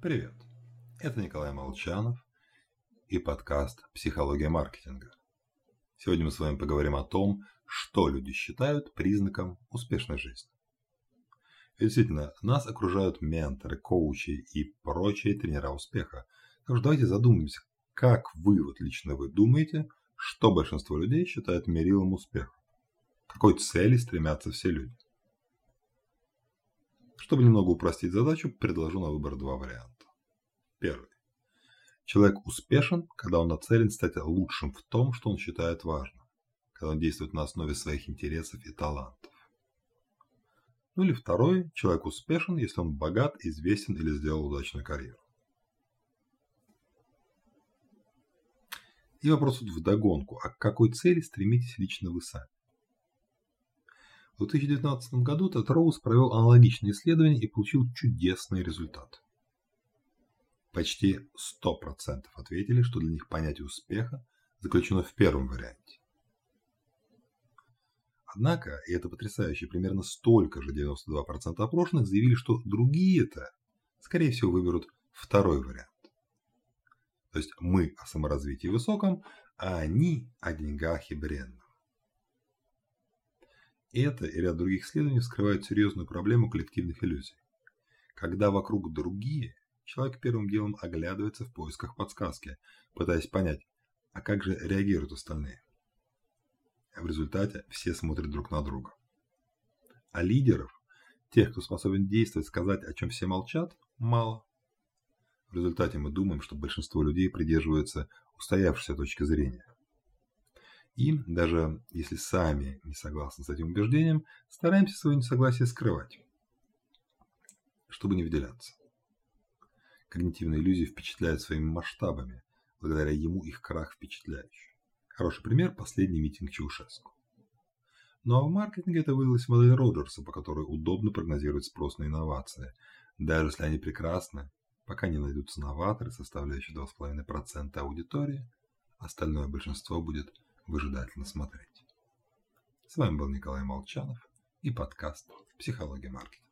Привет! Это Николай Молчанов и подкаст «Психология маркетинга». Сегодня мы с вами поговорим о том, что люди считают признаком успешной жизни. И действительно, нас окружают менторы, коучи и прочие тренера успеха. Так что давайте задумаемся, как вы, вот лично вы думаете, что большинство людей считает мерилом успеха? К какой цели стремятся все люди? Чтобы немного упростить задачу, предложу на выбор два варианта. Первый. Человек успешен, когда он нацелен стать лучшим в том, что он считает важным, когда он действует на основе своих интересов и талантов. Ну или второй, человек успешен, если он богат, известен или сделал удачную карьеру. И вопрос тут вдогонку, а к какой цели стремитесь лично вы сами? В 2019 году Тед Роуз провел аналогичное исследование и получил чудесный результат. Почти 100% ответили, что для них понятие успеха заключено в первом варианте. Однако, и это потрясающе, примерно столько же 92% опрошенных заявили, что другие-то, скорее всего, выберут второй вариант. То есть мы о саморазвитии высоком, а они о деньгах и бренном. Это и ряд других исследований вскрывают серьезную проблему коллективных иллюзий. Когда вокруг другие, человек первым делом оглядывается в поисках подсказки, пытаясь понять, а как же реагируют остальные. В результате все смотрят друг на друга. А лидеров, тех, кто способен действовать, сказать, о чем все молчат, мало. В результате мы думаем, что большинство людей придерживаются устоявшейся точки зрения. И, даже если сами не согласны с этим убеждением, стараемся свое несогласие скрывать, чтобы не выделяться. Когнитивные иллюзии впечатляют своими масштабами, благодаря ему их крах впечатляющий. Хороший пример – последний митинг Чаушеску. Ну а в маркетинге это вылилось в модель Роджерса, по которой удобно прогнозировать спрос на инновации, даже если они прекрасны, пока не найдутся новаторы, составляющие 2,5% аудитории, остальное большинство будет выжидательно смотреть. С вами был Николай Молчанов и подкаст «Психология маркетинга».